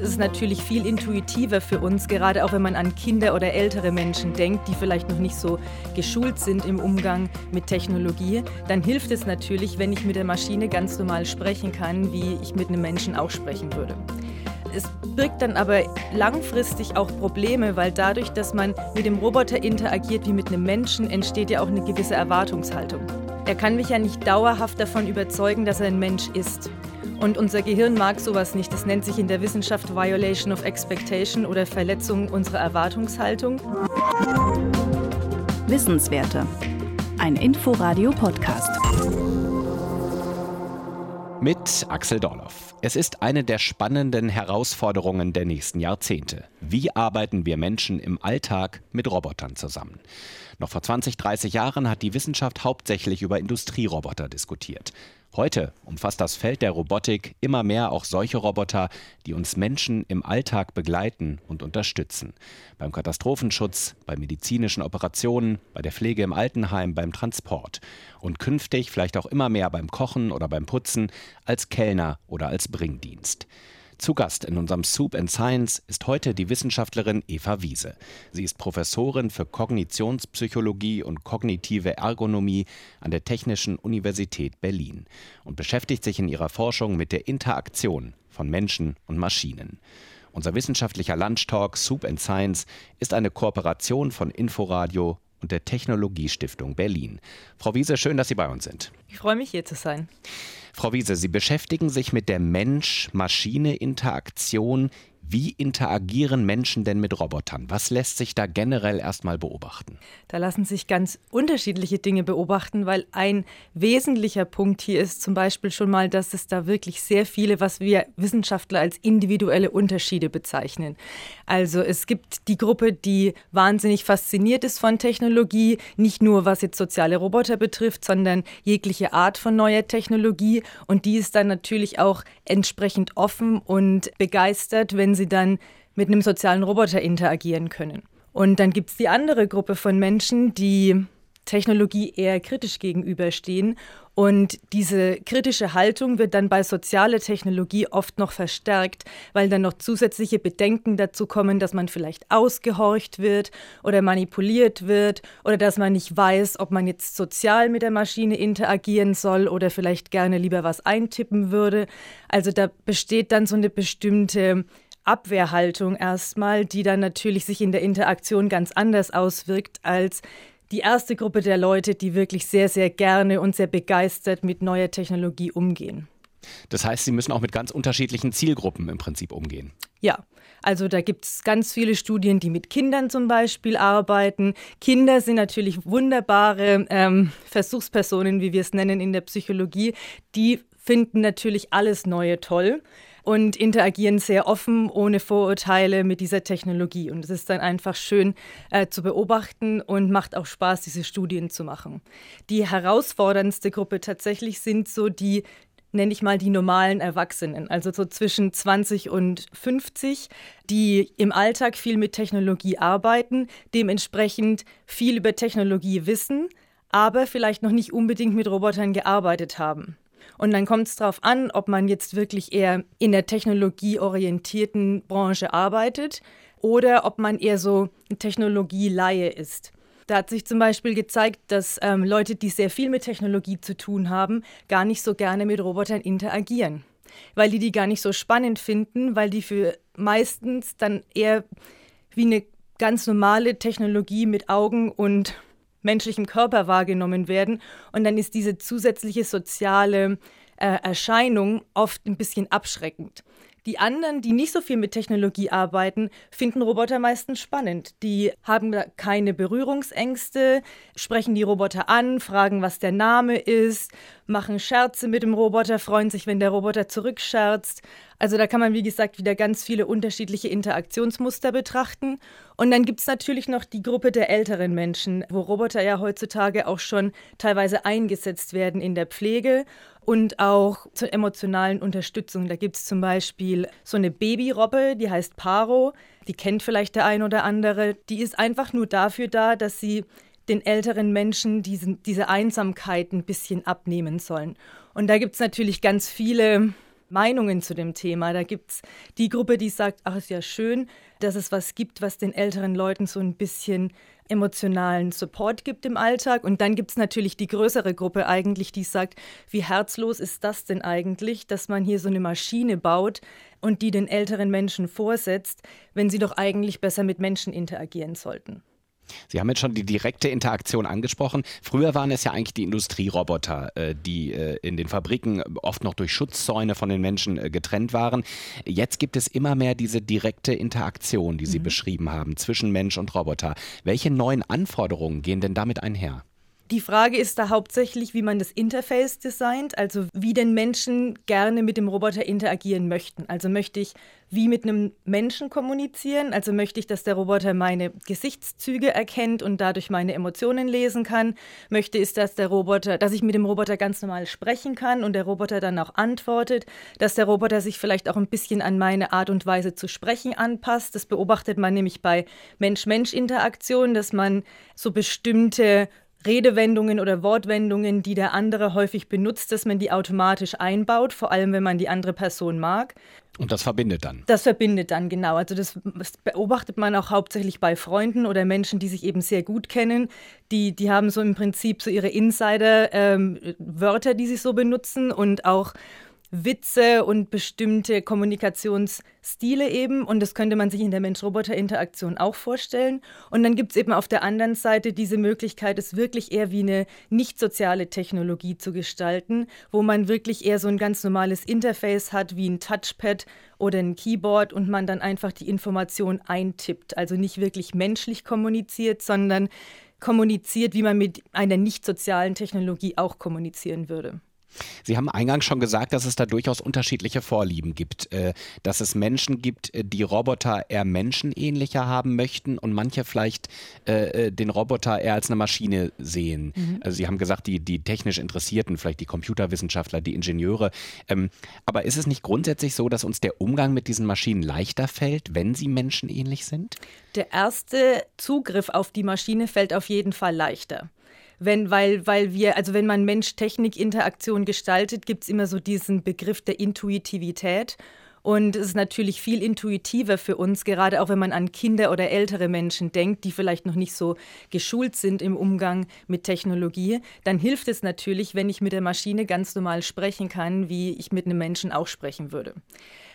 Es ist natürlich viel intuitiver für uns, gerade auch wenn man an Kinder oder ältere Menschen denkt, die vielleicht noch nicht so geschult sind im Umgang mit Technologie. Dann hilft es natürlich, wenn ich mit der Maschine ganz normal sprechen kann, wie ich mit einem Menschen auch sprechen würde. Es birgt dann aber langfristig auch Probleme, weil dadurch, dass man mit dem Roboter interagiert wie mit einem Menschen, entsteht ja auch eine gewisse Erwartungshaltung. Er kann mich ja nicht dauerhaft davon überzeugen, dass er ein Mensch ist. Und unser Gehirn mag sowas nicht. Das nennt sich in der Wissenschaft Violation of Expectation oder Verletzung unserer Erwartungshaltung. Wissenswerte. Ein Inforadio-Podcast. Mit Axel Dorloff. Es ist eine der spannenden Herausforderungen der nächsten Jahrzehnte. Wie arbeiten wir Menschen im Alltag mit Robotern zusammen? Noch vor 20, 30 Jahren hat die Wissenschaft hauptsächlich über Industrieroboter diskutiert. Heute umfasst das Feld der Robotik immer mehr auch solche Roboter, die uns Menschen im Alltag begleiten und unterstützen. Beim Katastrophenschutz, bei medizinischen Operationen, bei der Pflege im Altenheim, beim Transport. Und künftig vielleicht auch immer mehr beim Kochen oder beim Putzen, als Kellner oder als Bringdienst. Zu Gast in unserem Soup and Science ist heute die Wissenschaftlerin Eva Wiese. Sie ist Professorin für Kognitionspsychologie und kognitive Ergonomie an der Technischen Universität Berlin und beschäftigt sich in ihrer Forschung mit der Interaktion von Menschen und Maschinen. Unser wissenschaftlicher Lunchtalk Soup and Science ist eine Kooperation von Inforadio und der Technologiestiftung Berlin. Frau Wiese, schön, dass Sie bei uns sind. Ich freue mich, hier zu sein. Frau Wiese, Sie beschäftigen sich mit der Mensch-Maschine-Interaktion wie interagieren Menschen denn mit Robotern? Was lässt sich da generell erstmal beobachten? Da lassen sich ganz unterschiedliche Dinge beobachten, weil ein wesentlicher Punkt hier ist zum Beispiel schon mal, dass es da wirklich sehr viele, was wir Wissenschaftler als individuelle Unterschiede bezeichnen. Also es gibt die Gruppe, die wahnsinnig fasziniert ist von Technologie, nicht nur was jetzt soziale Roboter betrifft, sondern jegliche Art von neuer Technologie. Und die ist dann natürlich auch entsprechend offen und begeistert, wenn sie dann mit einem sozialen Roboter interagieren können. Und dann gibt es die andere Gruppe von Menschen, die Technologie eher kritisch gegenüberstehen. Und diese kritische Haltung wird dann bei sozialer Technologie oft noch verstärkt, weil dann noch zusätzliche Bedenken dazu kommen, dass man vielleicht ausgehorcht wird oder manipuliert wird oder dass man nicht weiß, ob man jetzt sozial mit der Maschine interagieren soll oder vielleicht gerne lieber was eintippen würde. Also da besteht dann so eine bestimmte Abwehrhaltung erstmal, die dann natürlich sich in der Interaktion ganz anders auswirkt als die erste Gruppe der Leute, die wirklich sehr, sehr gerne und sehr begeistert mit neuer Technologie umgehen. Das heißt, Sie müssen auch mit ganz unterschiedlichen Zielgruppen im Prinzip umgehen. Ja, also da gibt es ganz viele Studien, die mit Kindern zum Beispiel arbeiten. Kinder sind natürlich wunderbare ähm, Versuchspersonen, wie wir es nennen in der Psychologie. Die finden natürlich alles Neue toll und interagieren sehr offen, ohne Vorurteile mit dieser Technologie. Und es ist dann einfach schön äh, zu beobachten und macht auch Spaß, diese Studien zu machen. Die herausforderndste Gruppe tatsächlich sind so die nenne ich mal die normalen Erwachsenen, also so zwischen 20 und 50, die im Alltag viel mit Technologie arbeiten, dementsprechend viel über Technologie wissen, aber vielleicht noch nicht unbedingt mit Robotern gearbeitet haben. Und dann kommt es darauf an, ob man jetzt wirklich eher in der technologieorientierten Branche arbeitet oder ob man eher so Technologie-Laie ist. Da hat sich zum Beispiel gezeigt, dass ähm, Leute, die sehr viel mit Technologie zu tun haben, gar nicht so gerne mit Robotern interagieren. Weil die die gar nicht so spannend finden, weil die für meistens dann eher wie eine ganz normale Technologie mit Augen und menschlichem Körper wahrgenommen werden. Und dann ist diese zusätzliche soziale äh, Erscheinung oft ein bisschen abschreckend. Die anderen, die nicht so viel mit Technologie arbeiten, finden Roboter meistens spannend. Die haben keine Berührungsängste, sprechen die Roboter an, fragen, was der Name ist, machen Scherze mit dem Roboter, freuen sich, wenn der Roboter zurückscherzt. Also da kann man, wie gesagt, wieder ganz viele unterschiedliche Interaktionsmuster betrachten. Und dann gibt es natürlich noch die Gruppe der älteren Menschen, wo Roboter ja heutzutage auch schon teilweise eingesetzt werden in der Pflege und auch zur emotionalen Unterstützung. Da gibt es zum Beispiel so eine Babyrobbe, die heißt Paro. Die kennt vielleicht der ein oder andere. Die ist einfach nur dafür da, dass sie den älteren Menschen diesen, diese Einsamkeit ein bisschen abnehmen sollen. Und da gibt es natürlich ganz viele Meinungen zu dem Thema. Da gibt es die Gruppe, die sagt, ach, ist ja schön, dass es was gibt, was den älteren Leuten so ein bisschen emotionalen Support gibt im Alltag. Und dann gibt es natürlich die größere Gruppe eigentlich, die sagt, wie herzlos ist das denn eigentlich, dass man hier so eine Maschine baut und die den älteren Menschen vorsetzt, wenn sie doch eigentlich besser mit Menschen interagieren sollten. Sie haben jetzt schon die direkte Interaktion angesprochen. Früher waren es ja eigentlich die Industrieroboter, äh, die äh, in den Fabriken oft noch durch Schutzzäune von den Menschen äh, getrennt waren. Jetzt gibt es immer mehr diese direkte Interaktion, die Sie mhm. beschrieben haben, zwischen Mensch und Roboter. Welche neuen Anforderungen gehen denn damit einher? Die Frage ist da hauptsächlich, wie man das Interface designt, also wie denn Menschen gerne mit dem Roboter interagieren möchten. Also möchte ich wie mit einem Menschen kommunizieren, also möchte ich, dass der Roboter meine Gesichtszüge erkennt und dadurch meine Emotionen lesen kann. Möchte ich, dass der Roboter, dass ich mit dem Roboter ganz normal sprechen kann und der Roboter dann auch antwortet, dass der Roboter sich vielleicht auch ein bisschen an meine Art und Weise zu sprechen anpasst. Das beobachtet man nämlich bei Mensch-Mensch-Interaktionen, dass man so bestimmte Redewendungen oder Wortwendungen, die der andere häufig benutzt, dass man die automatisch einbaut, vor allem wenn man die andere Person mag. Und das verbindet dann. Das verbindet dann, genau. Also das, das, beobachtet man auch hauptsächlich bei Freunden oder Menschen, die sich eben sehr gut kennen. Die, die haben so im Prinzip so ihre Insider-Wörter, ähm, die sie so benutzen und auch Witze und bestimmte Kommunikationsstile eben. Und das könnte man sich in der Mensch-Roboter-Interaktion auch vorstellen. Und dann gibt es eben auf der anderen Seite diese Möglichkeit, es wirklich eher wie eine nicht soziale Technologie zu gestalten, wo man wirklich eher so ein ganz normales Interface hat, wie ein Touchpad oder ein Keyboard und man dann einfach die Information eintippt. Also nicht wirklich menschlich kommuniziert, sondern kommuniziert, wie man mit einer nicht sozialen Technologie auch kommunizieren würde. Sie haben eingangs schon gesagt, dass es da durchaus unterschiedliche Vorlieben gibt, äh, dass es Menschen gibt, äh, die Roboter eher menschenähnlicher haben möchten und manche vielleicht äh, den Roboter eher als eine Maschine sehen. Mhm. Also Sie haben gesagt, die, die technisch Interessierten, vielleicht die Computerwissenschaftler, die Ingenieure. Ähm, aber ist es nicht grundsätzlich so, dass uns der Umgang mit diesen Maschinen leichter fällt, wenn sie menschenähnlich sind? Der erste Zugriff auf die Maschine fällt auf jeden Fall leichter wenn, weil, weil wir, also wenn man Mensch-Technik-Interaktion gestaltet, gibt es immer so diesen Begriff der Intuitivität. Und es ist natürlich viel intuitiver für uns, gerade auch wenn man an Kinder oder ältere Menschen denkt, die vielleicht noch nicht so geschult sind im Umgang mit Technologie. Dann hilft es natürlich, wenn ich mit der Maschine ganz normal sprechen kann, wie ich mit einem Menschen auch sprechen würde.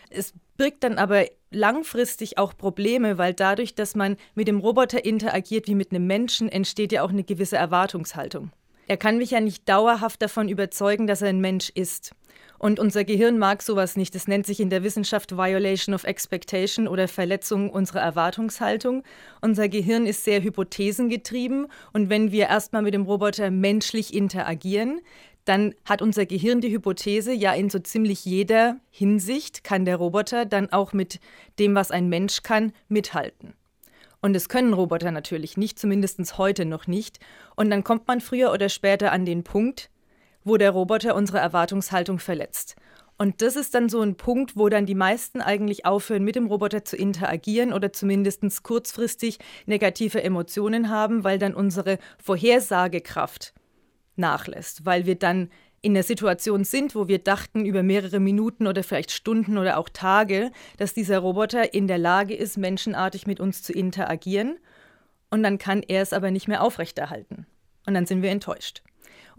Es birgt dann aber langfristig auch Probleme, weil dadurch, dass man mit dem Roboter interagiert wie mit einem Menschen, entsteht ja auch eine gewisse Erwartungshaltung. Er kann mich ja nicht dauerhaft davon überzeugen, dass er ein Mensch ist. Und unser Gehirn mag sowas nicht. Das nennt sich in der Wissenschaft Violation of Expectation oder Verletzung unserer Erwartungshaltung. Unser Gehirn ist sehr hypothesengetrieben und wenn wir erstmal mit dem Roboter menschlich interagieren, dann hat unser Gehirn die Hypothese, ja, in so ziemlich jeder Hinsicht kann der Roboter dann auch mit dem, was ein Mensch kann, mithalten. Und es können Roboter natürlich nicht, zumindest heute noch nicht. Und dann kommt man früher oder später an den Punkt, wo der Roboter unsere Erwartungshaltung verletzt. Und das ist dann so ein Punkt, wo dann die meisten eigentlich aufhören, mit dem Roboter zu interagieren oder zumindest kurzfristig negative Emotionen haben, weil dann unsere Vorhersagekraft nachlässt, weil wir dann in der Situation sind, wo wir dachten über mehrere Minuten oder vielleicht Stunden oder auch Tage, dass dieser Roboter in der Lage ist, menschenartig mit uns zu interagieren. Und dann kann er es aber nicht mehr aufrechterhalten. Und dann sind wir enttäuscht.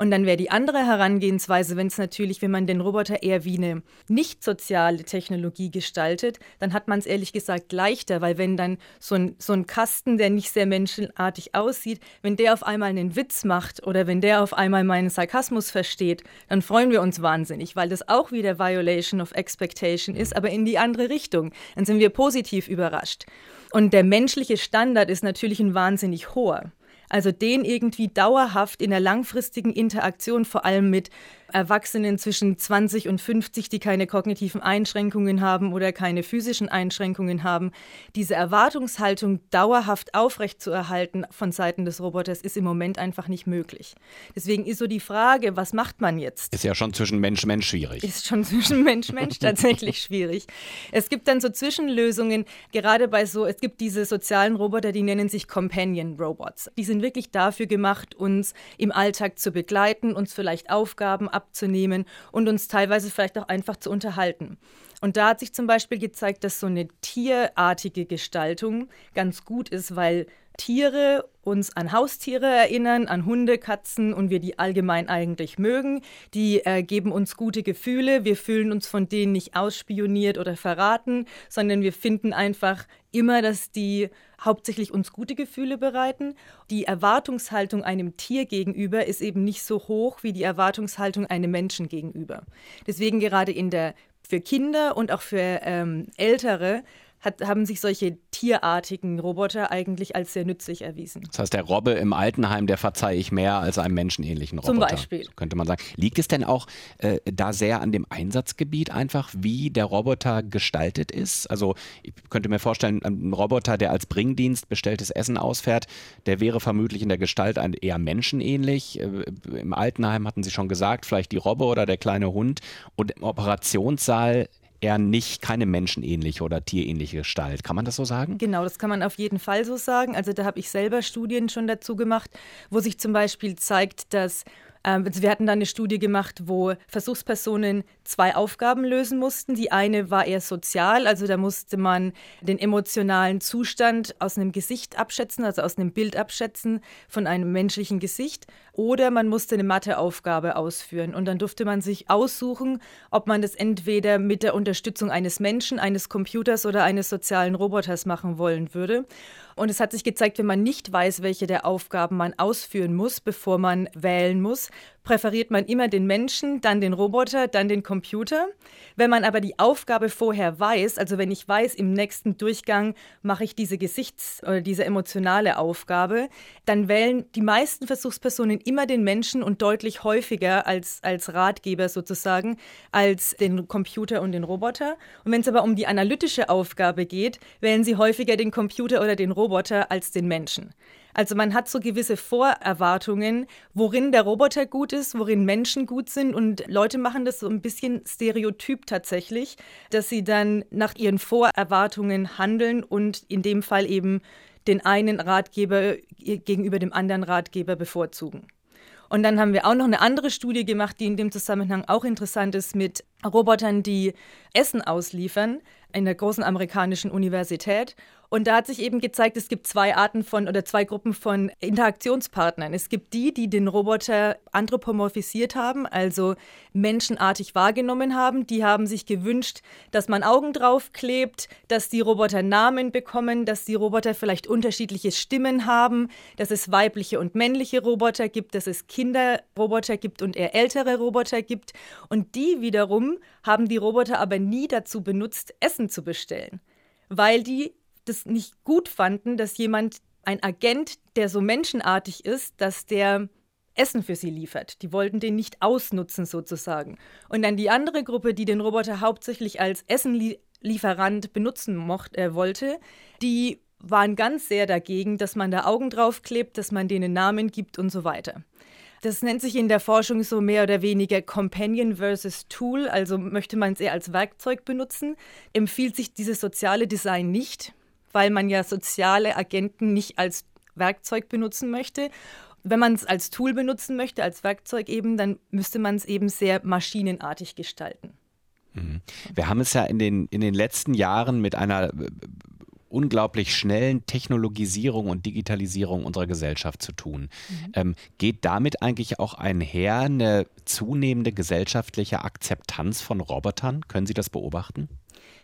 Und dann wäre die andere Herangehensweise, wenn es natürlich, wenn man den Roboter eher wie eine nicht soziale Technologie gestaltet, dann hat man es ehrlich gesagt leichter, weil wenn dann so ein, so ein Kasten, der nicht sehr menschenartig aussieht, wenn der auf einmal einen Witz macht oder wenn der auf einmal meinen Sarkasmus versteht, dann freuen wir uns wahnsinnig, weil das auch wieder Violation of Expectation ist, aber in die andere Richtung. Dann sind wir positiv überrascht. Und der menschliche Standard ist natürlich ein wahnsinnig hoher. Also den irgendwie dauerhaft in der langfristigen Interaktion, vor allem mit Erwachsenen zwischen 20 und 50, die keine kognitiven Einschränkungen haben oder keine physischen Einschränkungen haben, diese Erwartungshaltung dauerhaft aufrechtzuerhalten von Seiten des Roboters ist im Moment einfach nicht möglich. Deswegen ist so die Frage, was macht man jetzt? Ist ja schon zwischen Mensch-Mensch schwierig. Ist schon zwischen Mensch-Mensch tatsächlich schwierig. Es gibt dann so Zwischenlösungen, gerade bei so, es gibt diese sozialen Roboter, die nennen sich Companion Robots. Die sind wirklich dafür gemacht, uns im Alltag zu begleiten, uns vielleicht Aufgaben abzunehmen und uns teilweise vielleicht auch einfach zu unterhalten. Und da hat sich zum Beispiel gezeigt, dass so eine tierartige Gestaltung ganz gut ist, weil Tiere uns an Haustiere erinnern, an Hunde, Katzen und wir die allgemein eigentlich mögen. Die äh, geben uns gute Gefühle. Wir fühlen uns von denen nicht ausspioniert oder verraten, sondern wir finden einfach immer, dass die hauptsächlich uns gute Gefühle bereiten. Die Erwartungshaltung einem Tier gegenüber ist eben nicht so hoch wie die Erwartungshaltung einem Menschen gegenüber. Deswegen gerade in der für Kinder und auch für ähm, Ältere hat, haben sich solche tierartigen Roboter eigentlich als sehr nützlich erwiesen. Das heißt, der Robbe im Altenheim, der verzeihe ich mehr als einem menschenähnlichen Roboter. Zum Beispiel. könnte man sagen. Liegt es denn auch äh, da sehr an dem Einsatzgebiet einfach, wie der Roboter gestaltet ist? Also ich könnte mir vorstellen, ein Roboter, der als Bringdienst bestelltes Essen ausfährt, der wäre vermutlich in der Gestalt eher menschenähnlich. Äh, Im Altenheim hatten Sie schon gesagt, vielleicht die Robbe oder der kleine Hund. Und im Operationssaal eher nicht keine menschenähnliche oder tierähnliche Gestalt. Kann man das so sagen? Genau, das kann man auf jeden Fall so sagen. Also da habe ich selber Studien schon dazu gemacht, wo sich zum Beispiel zeigt, dass also wir hatten da eine Studie gemacht, wo Versuchspersonen zwei Aufgaben lösen mussten. Die eine war eher sozial, also da musste man den emotionalen Zustand aus einem Gesicht abschätzen, also aus einem Bild abschätzen von einem menschlichen Gesicht. Oder man musste eine Matheaufgabe ausführen. Und dann durfte man sich aussuchen, ob man das entweder mit der Unterstützung eines Menschen, eines Computers oder eines sozialen Roboters machen wollen würde. Und es hat sich gezeigt, wenn man nicht weiß, welche der Aufgaben man ausführen muss, bevor man wählen muss, präferiert man immer den Menschen, dann den Roboter, dann den Computer. Wenn man aber die Aufgabe vorher weiß, also wenn ich weiß, im nächsten Durchgang mache ich diese Gesichts- oder diese emotionale Aufgabe, dann wählen die meisten Versuchspersonen immer den Menschen und deutlich häufiger als, als Ratgeber sozusagen, als den Computer und den Roboter. Und wenn es aber um die analytische Aufgabe geht, wählen sie häufiger den Computer oder den Roboter als den Menschen. Also man hat so gewisse Vorerwartungen, worin der Roboter gut ist, worin Menschen gut sind und Leute machen das so ein bisschen stereotyp tatsächlich, dass sie dann nach ihren Vorerwartungen handeln und in dem Fall eben den einen Ratgeber gegenüber dem anderen Ratgeber bevorzugen. Und dann haben wir auch noch eine andere Studie gemacht, die in dem Zusammenhang auch interessant ist, mit Robotern, die Essen ausliefern in der großen amerikanischen Universität. Und da hat sich eben gezeigt, es gibt zwei Arten von oder zwei Gruppen von Interaktionspartnern. Es gibt die, die den Roboter anthropomorphisiert haben, also menschenartig wahrgenommen haben. Die haben sich gewünscht, dass man Augen draufklebt, dass die Roboter Namen bekommen, dass die Roboter vielleicht unterschiedliche Stimmen haben, dass es weibliche und männliche Roboter gibt, dass es Kinderroboter gibt und eher ältere Roboter gibt. Und die wiederum haben die Roboter aber nie dazu benutzt, Essen zu bestellen, weil die das nicht gut fanden, dass jemand, ein Agent, der so menschenartig ist, dass der Essen für sie liefert. Die wollten den nicht ausnutzen sozusagen. Und dann die andere Gruppe, die den Roboter hauptsächlich als Essenlieferant benutzen mocht, äh, wollte, die waren ganz sehr dagegen, dass man da Augen draufklebt, dass man denen Namen gibt und so weiter. Das nennt sich in der Forschung so mehr oder weniger Companion versus Tool, also möchte man es eher als Werkzeug benutzen. Empfiehlt sich dieses soziale Design nicht weil man ja soziale Agenten nicht als Werkzeug benutzen möchte. Wenn man es als Tool benutzen möchte, als Werkzeug eben, dann müsste man es eben sehr maschinenartig gestalten. Mhm. Wir haben es ja in den, in den letzten Jahren mit einer äh, unglaublich schnellen Technologisierung und Digitalisierung unserer Gesellschaft zu tun. Mhm. Ähm, geht damit eigentlich auch einher eine zunehmende gesellschaftliche Akzeptanz von Robotern? Können Sie das beobachten?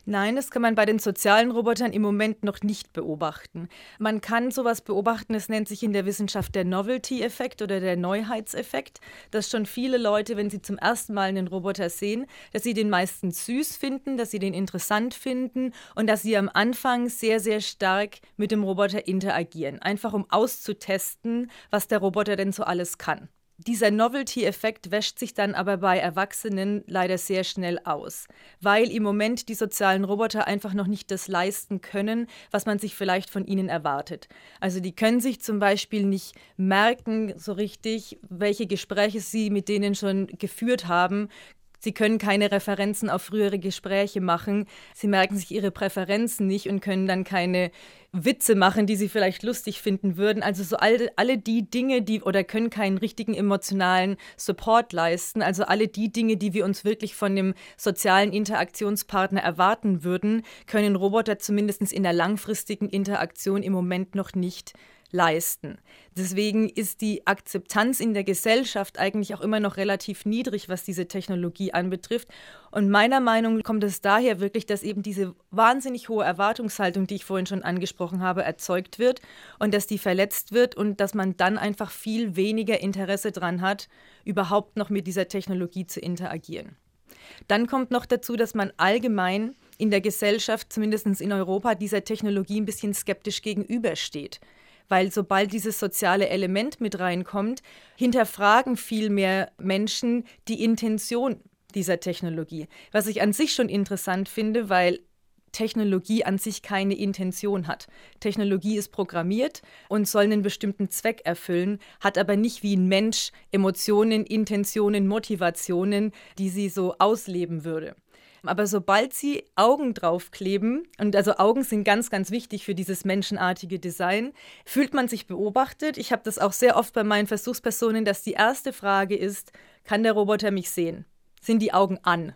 Nein, das kann man bei den sozialen Robotern im Moment noch nicht beobachten. Man kann sowas beobachten, es nennt sich in der Wissenschaft der Novelty-Effekt oder der Neuheitseffekt, dass schon viele Leute, wenn sie zum ersten Mal einen Roboter sehen, dass sie den meistens süß finden, dass sie den interessant finden und dass sie am Anfang sehr, sehr stark mit dem Roboter interagieren, einfach um auszutesten, was der Roboter denn so alles kann. Dieser Novelty-Effekt wäscht sich dann aber bei Erwachsenen leider sehr schnell aus, weil im Moment die sozialen Roboter einfach noch nicht das leisten können, was man sich vielleicht von ihnen erwartet. Also die können sich zum Beispiel nicht merken so richtig, welche Gespräche sie mit denen schon geführt haben, Sie können keine Referenzen auf frühere Gespräche machen. Sie merken sich ihre Präferenzen nicht und können dann keine Witze machen, die sie vielleicht lustig finden würden. Also so alle, alle die Dinge, die oder können keinen richtigen emotionalen Support leisten. Also alle die Dinge, die wir uns wirklich von dem sozialen Interaktionspartner erwarten würden, können Roboter zumindest in der langfristigen Interaktion im Moment noch nicht leisten. Deswegen ist die Akzeptanz in der Gesellschaft eigentlich auch immer noch relativ niedrig, was diese Technologie anbetrifft. Und meiner Meinung nach kommt es daher wirklich, dass eben diese wahnsinnig hohe Erwartungshaltung, die ich vorhin schon angesprochen habe, erzeugt wird und dass die verletzt wird und dass man dann einfach viel weniger Interesse daran hat, überhaupt noch mit dieser Technologie zu interagieren. Dann kommt noch dazu, dass man allgemein in der Gesellschaft, zumindest in Europa, dieser Technologie ein bisschen skeptisch gegenübersteht weil sobald dieses soziale Element mit reinkommt, hinterfragen viel mehr Menschen die Intention dieser Technologie. Was ich an sich schon interessant finde, weil Technologie an sich keine Intention hat. Technologie ist programmiert und soll einen bestimmten Zweck erfüllen, hat aber nicht wie ein Mensch Emotionen, Intentionen, Motivationen, die sie so ausleben würde. Aber sobald sie Augen draufkleben, und also Augen sind ganz, ganz wichtig für dieses menschenartige Design, fühlt man sich beobachtet. Ich habe das auch sehr oft bei meinen Versuchspersonen, dass die erste Frage ist, kann der Roboter mich sehen? Sind die Augen an?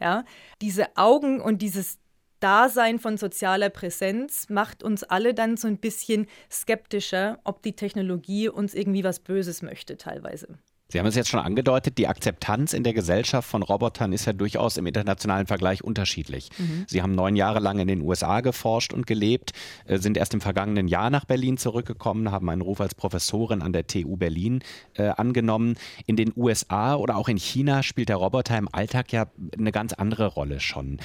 Ja, diese Augen und dieses Dasein von sozialer Präsenz macht uns alle dann so ein bisschen skeptischer, ob die Technologie uns irgendwie was Böses möchte teilweise. Sie haben es jetzt schon angedeutet, die Akzeptanz in der Gesellschaft von Robotern ist ja durchaus im internationalen Vergleich unterschiedlich. Mhm. Sie haben neun Jahre lang in den USA geforscht und gelebt, äh, sind erst im vergangenen Jahr nach Berlin zurückgekommen, haben einen Ruf als Professorin an der TU Berlin äh, angenommen. In den USA oder auch in China spielt der Roboter im Alltag ja eine ganz andere Rolle schon.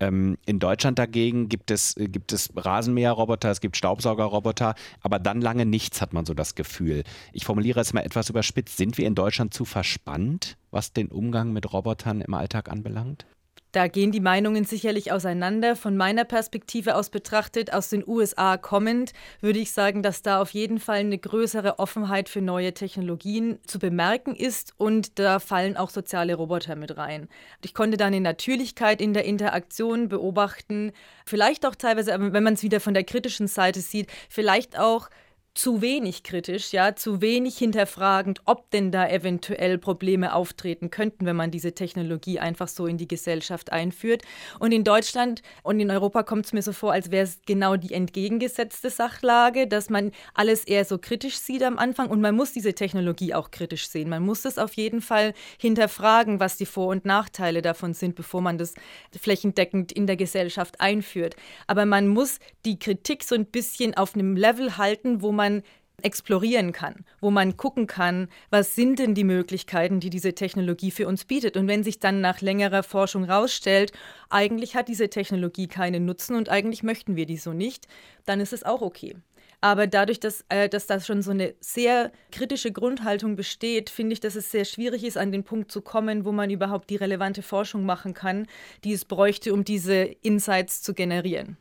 Ähm, in Deutschland dagegen gibt es, äh, gibt es Rasenmäherroboter, es gibt Staubsaugerroboter, aber dann lange nichts, hat man so das Gefühl. Ich formuliere es mal etwas überspitzt. Sind wir in Deutschland zu verspannt, was den Umgang mit Robotern im Alltag anbelangt? Da gehen die Meinungen sicherlich auseinander. Von meiner Perspektive aus betrachtet, aus den USA kommend, würde ich sagen, dass da auf jeden Fall eine größere Offenheit für neue Technologien zu bemerken ist und da fallen auch soziale Roboter mit rein. Ich konnte da eine Natürlichkeit in der Interaktion beobachten, vielleicht auch teilweise, wenn man es wieder von der kritischen Seite sieht, vielleicht auch zu wenig kritisch, ja, zu wenig hinterfragend, ob denn da eventuell Probleme auftreten könnten, wenn man diese Technologie einfach so in die Gesellschaft einführt. Und in Deutschland und in Europa kommt es mir so vor, als wäre es genau die entgegengesetzte Sachlage, dass man alles eher so kritisch sieht am Anfang und man muss diese Technologie auch kritisch sehen. Man muss es auf jeden Fall hinterfragen, was die Vor- und Nachteile davon sind, bevor man das flächendeckend in der Gesellschaft einführt. Aber man muss die Kritik so ein bisschen auf einem Level halten, wo man man explorieren kann, wo man gucken kann, was sind denn die Möglichkeiten, die diese Technologie für uns bietet. Und wenn sich dann nach längerer Forschung herausstellt, eigentlich hat diese Technologie keinen Nutzen und eigentlich möchten wir die so nicht, dann ist es auch okay. Aber dadurch, dass, äh, dass da schon so eine sehr kritische Grundhaltung besteht, finde ich, dass es sehr schwierig ist, an den Punkt zu kommen, wo man überhaupt die relevante Forschung machen kann, die es bräuchte, um diese Insights zu generieren.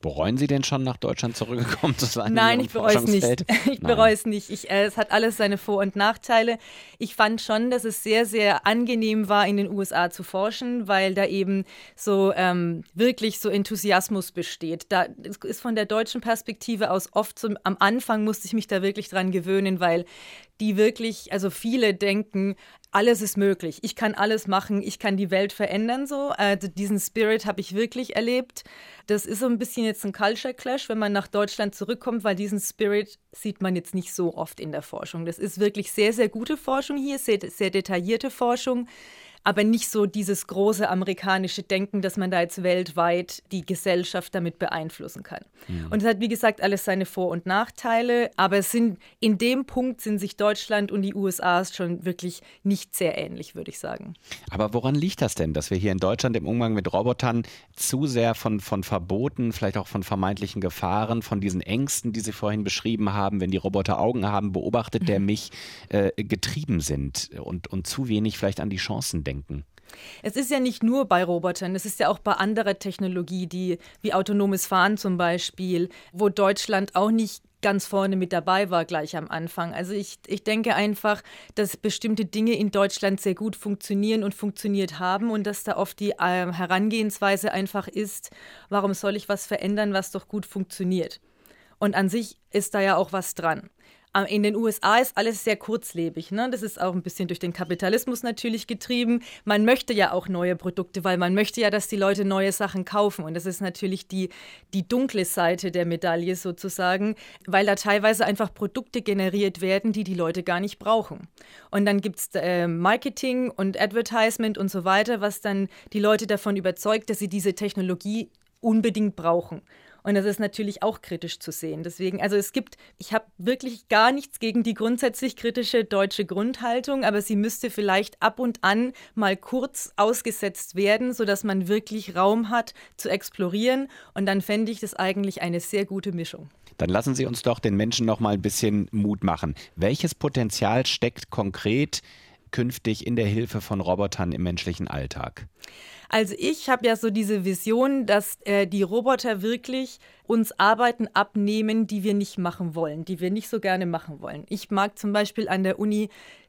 Bereuen Sie denn schon nach Deutschland zurückgekommen zu sein? Nein, ich bereue es nicht. Ich bereue es nicht. Ich, äh, es hat alles seine Vor- und Nachteile. Ich fand schon, dass es sehr, sehr angenehm war, in den USA zu forschen, weil da eben so ähm, wirklich so Enthusiasmus besteht. Da ist von der deutschen Perspektive aus oft so, am Anfang musste ich mich da wirklich dran gewöhnen, weil die wirklich, also viele denken, alles ist möglich. Ich kann alles machen, ich kann die Welt verändern so. Also diesen Spirit habe ich wirklich erlebt. Das ist so ein bisschen jetzt ein Culture Clash, wenn man nach Deutschland zurückkommt, weil diesen Spirit sieht man jetzt nicht so oft in der Forschung. Das ist wirklich sehr, sehr gute Forschung hier, sehr, sehr detaillierte Forschung aber nicht so dieses große amerikanische Denken, dass man da jetzt weltweit die Gesellschaft damit beeinflussen kann. Mhm. Und es hat, wie gesagt, alles seine Vor- und Nachteile, aber es sind, in dem Punkt sind sich Deutschland und die USA schon wirklich nicht sehr ähnlich, würde ich sagen. Aber woran liegt das denn, dass wir hier in Deutschland im Umgang mit Robotern zu sehr von, von Verboten, vielleicht auch von vermeintlichen Gefahren, von diesen Ängsten, die Sie vorhin beschrieben haben, wenn die Roboter Augen haben, beobachtet der mhm. mich, äh, getrieben sind und, und zu wenig vielleicht an die Chancen denken. Es ist ja nicht nur bei Robotern, es ist ja auch bei anderer Technologie, die wie autonomes Fahren zum Beispiel, wo Deutschland auch nicht ganz vorne mit dabei war, gleich am Anfang. Also ich, ich denke einfach, dass bestimmte Dinge in Deutschland sehr gut funktionieren und funktioniert haben und dass da oft die äh, Herangehensweise einfach ist, warum soll ich was verändern, was doch gut funktioniert. Und an sich ist da ja auch was dran. In den USA ist alles sehr kurzlebig. Ne? Das ist auch ein bisschen durch den Kapitalismus natürlich getrieben. Man möchte ja auch neue Produkte, weil man möchte ja, dass die Leute neue Sachen kaufen. Und das ist natürlich die, die dunkle Seite der Medaille sozusagen, weil da teilweise einfach Produkte generiert werden, die die Leute gar nicht brauchen. Und dann gibt es äh, Marketing und Advertisement und so weiter, was dann die Leute davon überzeugt, dass sie diese Technologie unbedingt brauchen. Und das ist natürlich auch kritisch zu sehen. Deswegen, also es gibt, ich habe wirklich gar nichts gegen die grundsätzlich kritische deutsche Grundhaltung, aber sie müsste vielleicht ab und an mal kurz ausgesetzt werden, sodass man wirklich Raum hat zu explorieren. Und dann fände ich das eigentlich eine sehr gute Mischung. Dann lassen Sie uns doch den Menschen noch mal ein bisschen Mut machen. Welches Potenzial steckt konkret künftig in der Hilfe von Robotern im menschlichen Alltag? Also ich habe ja so diese Vision, dass äh, die Roboter wirklich uns Arbeiten abnehmen, die wir nicht machen wollen, die wir nicht so gerne machen wollen. Ich mag zum Beispiel an der Uni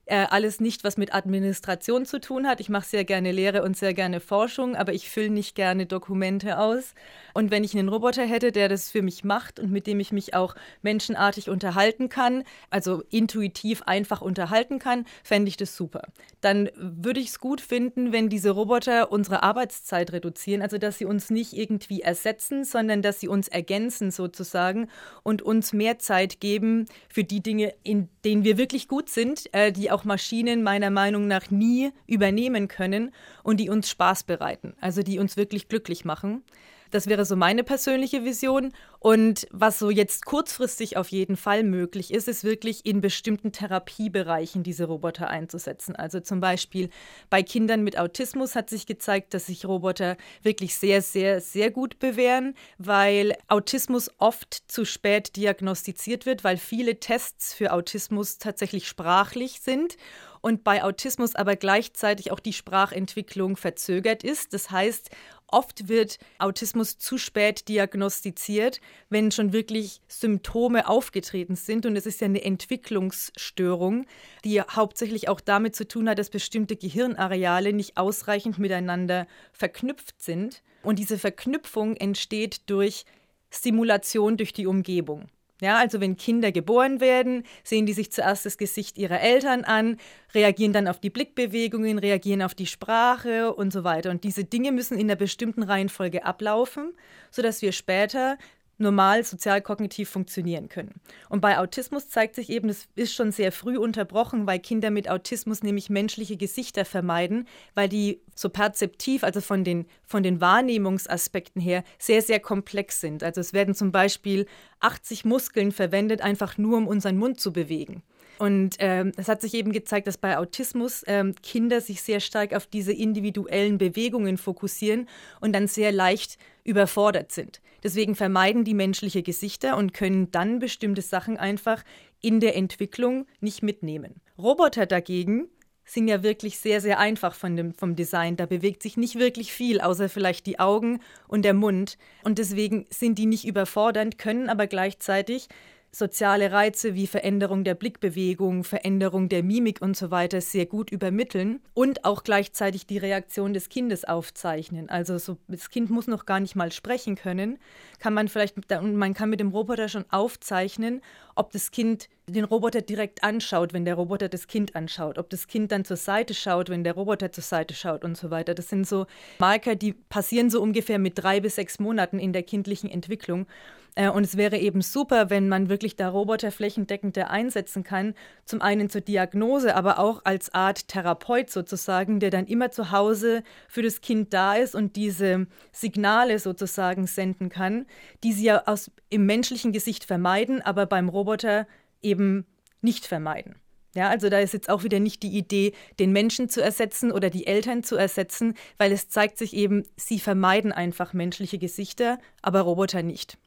äh, alles nicht, was mit Administration zu tun hat. Ich mache sehr gerne Lehre und sehr gerne Forschung, aber ich fülle nicht gerne Dokumente aus. Und wenn ich einen Roboter hätte, der das für mich macht und mit dem ich mich auch menschenartig unterhalten kann, also intuitiv einfach unterhalten kann, fände ich das super. Dann würde ich es gut finden, wenn diese Roboter unsere Arbeitszeit reduzieren, also dass sie uns nicht irgendwie ersetzen, sondern dass sie uns ergänzen sozusagen und uns mehr Zeit geben für die Dinge, in denen wir wirklich gut sind, äh, die auch auch Maschinen meiner Meinung nach nie übernehmen können und die uns Spaß bereiten, also die uns wirklich glücklich machen. Das wäre so meine persönliche Vision. Und was so jetzt kurzfristig auf jeden Fall möglich ist, ist wirklich in bestimmten Therapiebereichen diese Roboter einzusetzen. Also zum Beispiel bei Kindern mit Autismus hat sich gezeigt, dass sich Roboter wirklich sehr, sehr, sehr gut bewähren, weil Autismus oft zu spät diagnostiziert wird, weil viele Tests für Autismus tatsächlich sprachlich sind und bei Autismus aber gleichzeitig auch die Sprachentwicklung verzögert ist. Das heißt, oft wird Autismus zu spät diagnostiziert, wenn schon wirklich Symptome aufgetreten sind. Und es ist ja eine Entwicklungsstörung, die hauptsächlich auch damit zu tun hat, dass bestimmte Gehirnareale nicht ausreichend miteinander verknüpft sind. Und diese Verknüpfung entsteht durch Stimulation durch die Umgebung. Ja, also wenn Kinder geboren werden, sehen die sich zuerst das Gesicht ihrer Eltern an, reagieren dann auf die Blickbewegungen, reagieren auf die Sprache und so weiter. Und diese Dinge müssen in einer bestimmten Reihenfolge ablaufen, sodass wir später normal sozialkognitiv funktionieren können. Und bei Autismus zeigt sich eben, es ist schon sehr früh unterbrochen, weil Kinder mit Autismus nämlich menschliche Gesichter vermeiden, weil die so perzeptiv, also von den, von den Wahrnehmungsaspekten her, sehr, sehr komplex sind. Also es werden zum Beispiel 80 Muskeln verwendet, einfach nur um unseren Mund zu bewegen. Und ähm, es hat sich eben gezeigt, dass bei Autismus ähm, Kinder sich sehr stark auf diese individuellen Bewegungen fokussieren und dann sehr leicht überfordert sind. Deswegen vermeiden die menschliche Gesichter und können dann bestimmte Sachen einfach in der Entwicklung nicht mitnehmen. Roboter dagegen sind ja wirklich sehr, sehr einfach von dem, vom Design. Da bewegt sich nicht wirklich viel, außer vielleicht die Augen und der Mund. Und deswegen sind die nicht überfordernd, können aber gleichzeitig soziale Reize wie Veränderung der Blickbewegung, Veränderung der Mimik und so weiter sehr gut übermitteln und auch gleichzeitig die Reaktion des Kindes aufzeichnen. Also so, das Kind muss noch gar nicht mal sprechen können, kann man vielleicht man kann mit dem Roboter schon aufzeichnen, ob das Kind den Roboter direkt anschaut, wenn der Roboter das Kind anschaut, ob das Kind dann zur Seite schaut, wenn der Roboter zur Seite schaut und so weiter. Das sind so Marker, die passieren so ungefähr mit drei bis sechs Monaten in der kindlichen Entwicklung. Äh, und es wäre eben super, wenn man wirklich da Roboter flächendeckender einsetzen kann. Zum einen zur Diagnose, aber auch als Art Therapeut sozusagen, der dann immer zu Hause für das Kind da ist und diese Signale sozusagen senden kann, die sie ja aus, im menschlichen Gesicht vermeiden, aber beim Roboter eben nicht vermeiden. Ja, also da ist jetzt auch wieder nicht die Idee, den Menschen zu ersetzen oder die Eltern zu ersetzen, weil es zeigt sich eben, sie vermeiden einfach menschliche Gesichter, aber Roboter nicht.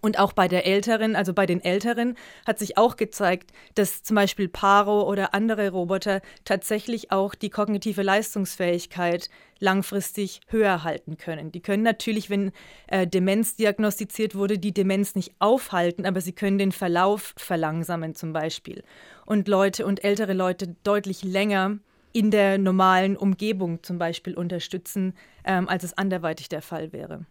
Und auch bei der Älteren, also bei den Älteren, hat sich auch gezeigt, dass zum Beispiel Paro oder andere Roboter tatsächlich auch die kognitive Leistungsfähigkeit langfristig höher halten können. Die können natürlich, wenn äh, Demenz diagnostiziert wurde, die Demenz nicht aufhalten, aber sie können den Verlauf verlangsamen zum Beispiel. Und Leute und ältere Leute deutlich länger in der normalen Umgebung zum Beispiel unterstützen, ähm, als es anderweitig der Fall wäre.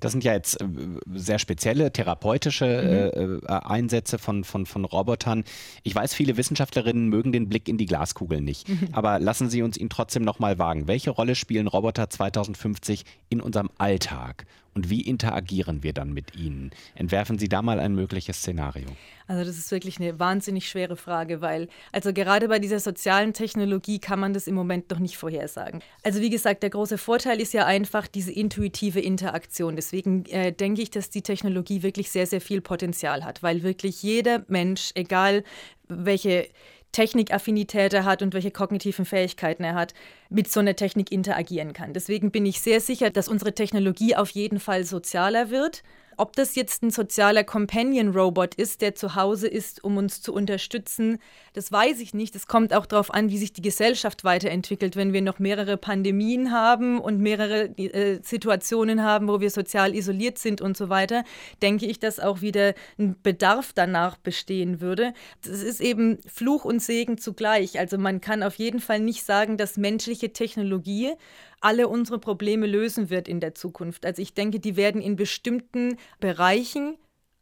Das sind ja jetzt äh, sehr spezielle therapeutische mhm. äh, äh, Einsätze von, von, von Robotern. Ich weiß, viele Wissenschaftlerinnen mögen den Blick in die Glaskugel nicht. Mhm. Aber lassen Sie uns ihn trotzdem nochmal wagen. Welche Rolle spielen Roboter 2050 in unserem Alltag? Und wie interagieren wir dann mit ihnen? Entwerfen Sie da mal ein mögliches Szenario. Also das ist wirklich eine wahnsinnig schwere Frage, weil also gerade bei dieser sozialen Technologie kann man das im Moment noch nicht vorhersagen. Also wie gesagt, der große Vorteil ist ja einfach diese intuitive Interaktion. Deswegen äh, denke ich, dass die Technologie wirklich sehr, sehr viel Potenzial hat, weil wirklich jeder Mensch, egal welche Technikaffinität er hat und welche kognitiven Fähigkeiten er hat, mit so einer Technik interagieren kann. Deswegen bin ich sehr sicher, dass unsere Technologie auf jeden Fall sozialer wird ob das jetzt ein sozialer Companion-Robot ist, der zu Hause ist, um uns zu unterstützen, das weiß ich nicht. Es kommt auch darauf an, wie sich die Gesellschaft weiterentwickelt. Wenn wir noch mehrere Pandemien haben und mehrere äh, Situationen haben, wo wir sozial isoliert sind und so weiter, denke ich, dass auch wieder ein Bedarf danach bestehen würde. Das ist eben Fluch und Segen zugleich. Also man kann auf jeden Fall nicht sagen, dass menschliche Technologie alle unsere Probleme lösen wird in der Zukunft. Also ich denke, die werden in bestimmten Bereichen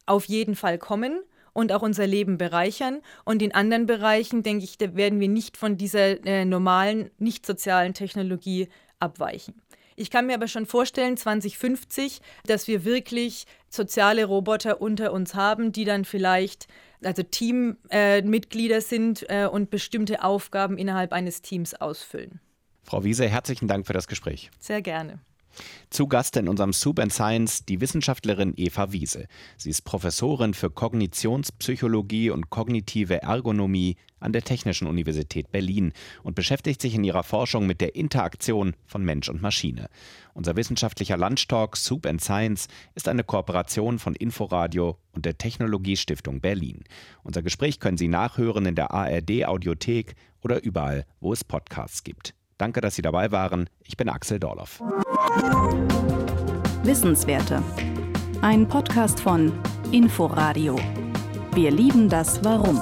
auf jeden Fall kommen und auch unser Leben bereichern. Und in anderen Bereichen, denke ich, werden wir nicht von dieser äh, normalen, nicht sozialen Technologie abweichen. Ich kann mir aber schon vorstellen, 2050, dass wir wirklich soziale Roboter unter uns haben, die dann vielleicht also Teammitglieder äh, sind äh, und bestimmte Aufgaben innerhalb eines Teams ausfüllen. Frau Wiese, herzlichen Dank für das Gespräch. Sehr gerne. Zu Gast in unserem Soup and Science die Wissenschaftlerin Eva Wiese. Sie ist Professorin für Kognitionspsychologie und kognitive Ergonomie an der Technischen Universität Berlin und beschäftigt sich in ihrer Forschung mit der Interaktion von Mensch und Maschine. Unser wissenschaftlicher Lunchtalk Soup and Science ist eine Kooperation von Inforadio und der Technologiestiftung Berlin. Unser Gespräch können Sie nachhören in der ARD Audiothek oder überall, wo es Podcasts gibt. Danke, dass Sie dabei waren. Ich bin Axel Dorloff. Wissenswerte. Ein Podcast von Inforadio. Wir lieben das Warum.